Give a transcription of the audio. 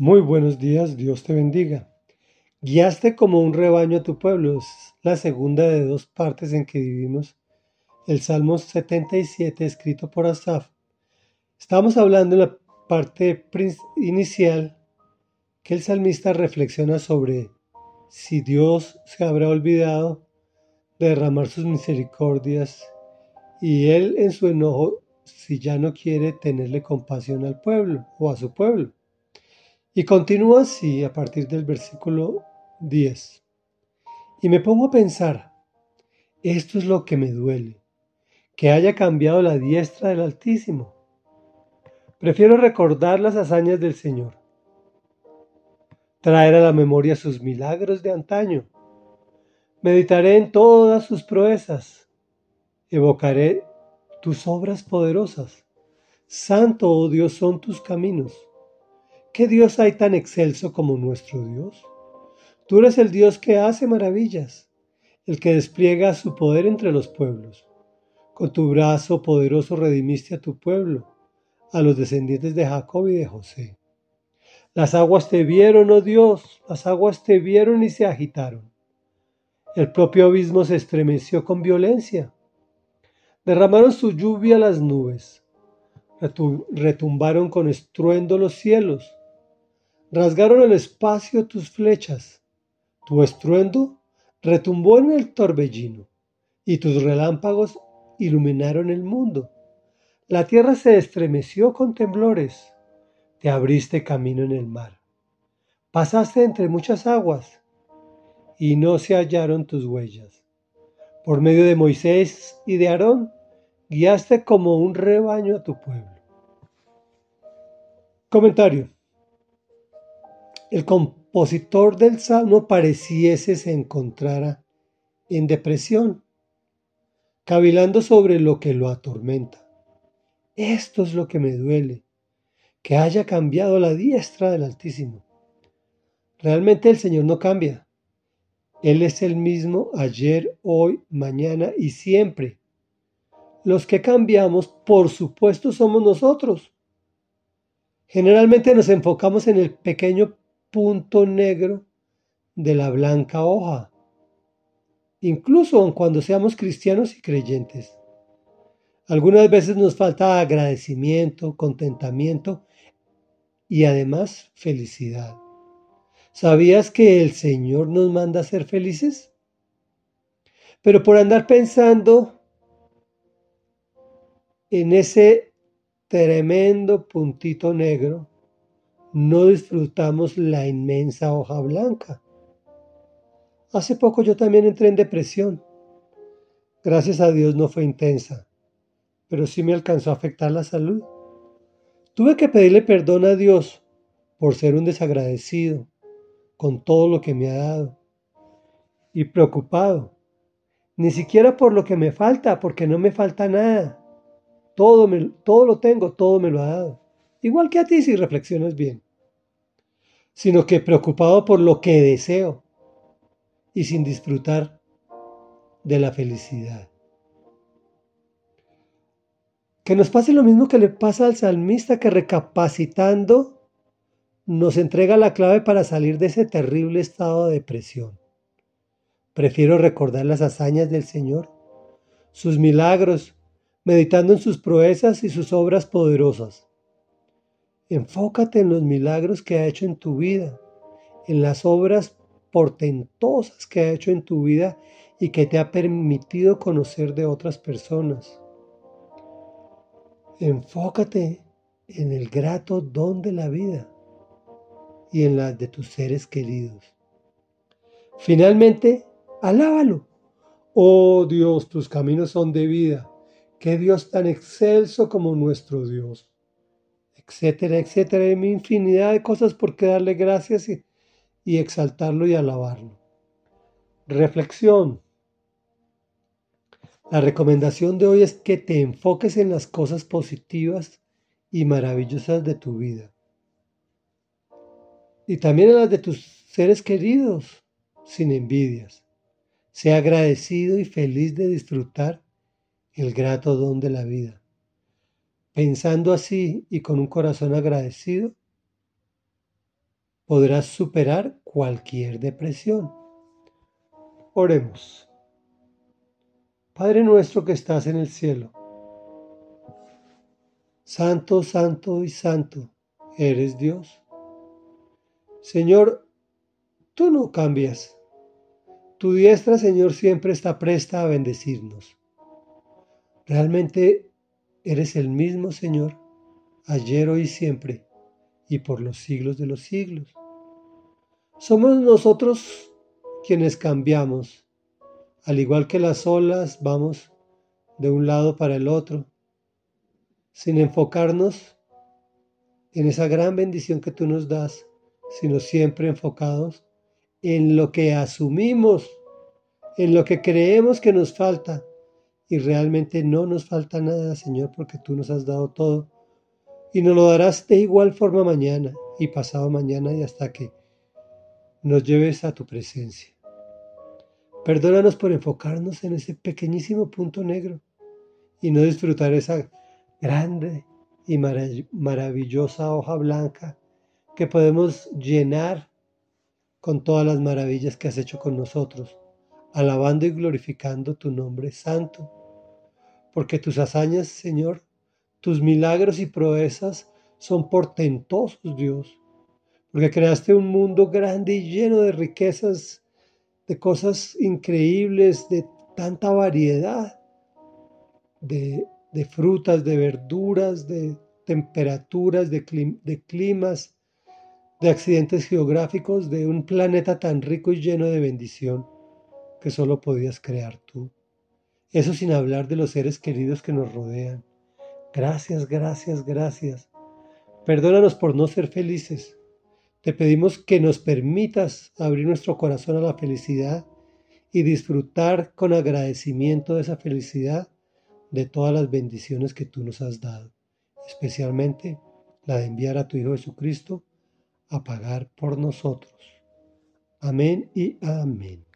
Muy buenos días, Dios te bendiga. Guiaste como un rebaño a tu pueblo. Es la segunda de dos partes en que vivimos el Salmo 77 escrito por Asaf. Estamos hablando en la parte inicial que el salmista reflexiona sobre si Dios se habrá olvidado de derramar sus misericordias y él en su enojo si ya no quiere tenerle compasión al pueblo o a su pueblo. Y continúa así a partir del versículo 10. Y me pongo a pensar, esto es lo que me duele, que haya cambiado la diestra del Altísimo. Prefiero recordar las hazañas del Señor, traer a la memoria sus milagros de antaño. Meditaré en todas sus proezas, evocaré tus obras poderosas. Santo, oh Dios, son tus caminos. ¿Qué Dios hay tan excelso como nuestro Dios? Tú eres el Dios que hace maravillas, el que despliega su poder entre los pueblos. Con tu brazo poderoso redimiste a tu pueblo, a los descendientes de Jacob y de José. Las aguas te vieron, oh Dios, las aguas te vieron y se agitaron. El propio abismo se estremeció con violencia. Derramaron su lluvia las nubes, retumbaron con estruendo los cielos, rasgaron el espacio tus flechas, tu estruendo retumbó en el torbellino, y tus relámpagos iluminaron el mundo. La tierra se estremeció con temblores, te abriste camino en el mar. Pasaste entre muchas aguas, y no se hallaron tus huellas. Por medio de Moisés y de Aarón, guiaste como un rebaño a tu pueblo. Comentario. El compositor del salmo pareciese se encontrara en depresión, cavilando sobre lo que lo atormenta. Esto es lo que me duele, que haya cambiado la diestra del Altísimo. Realmente el Señor no cambia. Él es el mismo ayer, hoy, mañana y siempre. Los que cambiamos, por supuesto, somos nosotros. Generalmente nos enfocamos en el pequeño punto negro de la blanca hoja, incluso cuando seamos cristianos y creyentes. Algunas veces nos falta agradecimiento, contentamiento y además felicidad. ¿Sabías que el Señor nos manda a ser felices? Pero por andar pensando en ese tremendo puntito negro, no disfrutamos la inmensa hoja blanca. Hace poco yo también entré en depresión. Gracias a Dios no fue intensa, pero sí me alcanzó a afectar la salud. Tuve que pedirle perdón a Dios por ser un desagradecido con todo lo que me ha dado y preocupado, ni siquiera por lo que me falta, porque no me falta nada. Todo, me, todo lo tengo, todo me lo ha dado. Igual que a ti si reflexionas bien. Sino que preocupado por lo que deseo y sin disfrutar de la felicidad. Que nos pase lo mismo que le pasa al salmista que recapacitando nos entrega la clave para salir de ese terrible estado de depresión. Prefiero recordar las hazañas del Señor, sus milagros, meditando en sus proezas y sus obras poderosas. Enfócate en los milagros que ha hecho en tu vida, en las obras portentosas que ha hecho en tu vida y que te ha permitido conocer de otras personas. Enfócate en el grato don de la vida y en las de tus seres queridos. Finalmente, alábalo. Oh Dios, tus caminos son de vida. Qué Dios tan excelso como nuestro Dios etcétera, etcétera. Hay infinidad de cosas por qué darle gracias y exaltarlo y alabarlo. Reflexión. La recomendación de hoy es que te enfoques en las cosas positivas y maravillosas de tu vida. Y también en las de tus seres queridos, sin envidias. Sea agradecido y feliz de disfrutar el grato don de la vida. Pensando así y con un corazón agradecido, podrás superar cualquier depresión. Oremos. Padre nuestro que estás en el cielo, Santo, Santo y Santo, eres Dios. Señor, tú no cambias. Tu diestra, Señor, siempre está presta a bendecirnos. Realmente eres el mismo, Señor, ayer, hoy y siempre, y por los siglos de los siglos. Somos nosotros quienes cambiamos. Al igual que las olas, vamos de un lado para el otro, sin enfocarnos en esa gran bendición que tú nos das, sino siempre enfocados en lo que asumimos, en lo que creemos que nos falta. Y realmente no nos falta nada, Señor, porque tú nos has dado todo. Y nos lo darás de igual forma mañana y pasado mañana y hasta que nos lleves a tu presencia. Perdónanos por enfocarnos en ese pequeñísimo punto negro y no disfrutar esa grande y maravillosa hoja blanca que podemos llenar con todas las maravillas que has hecho con nosotros, alabando y glorificando tu nombre santo. Porque tus hazañas, Señor, tus milagros y proezas son portentosos, Dios porque creaste un mundo grande y lleno de riquezas, de cosas increíbles, de tanta variedad, de, frutas, de verduras, de temperaturas, de, de climas, de accidentes geográficos, de un planeta tan rico y lleno de bendición que solo podías crear tú. Eso sin hablar de los seres queridos que nos rodean. Gracias, gracias, gracias. Perdónanos por no ser felices te pedimos que nos permitas abrir nuestro corazón a la felicidad y disfrutar con agradecimiento de esa felicidad de todas las bendiciones que tú nos has dado, especialmente la de enviar a tu Hijo Jesucristo a pagar por nosotros. Amén y amén.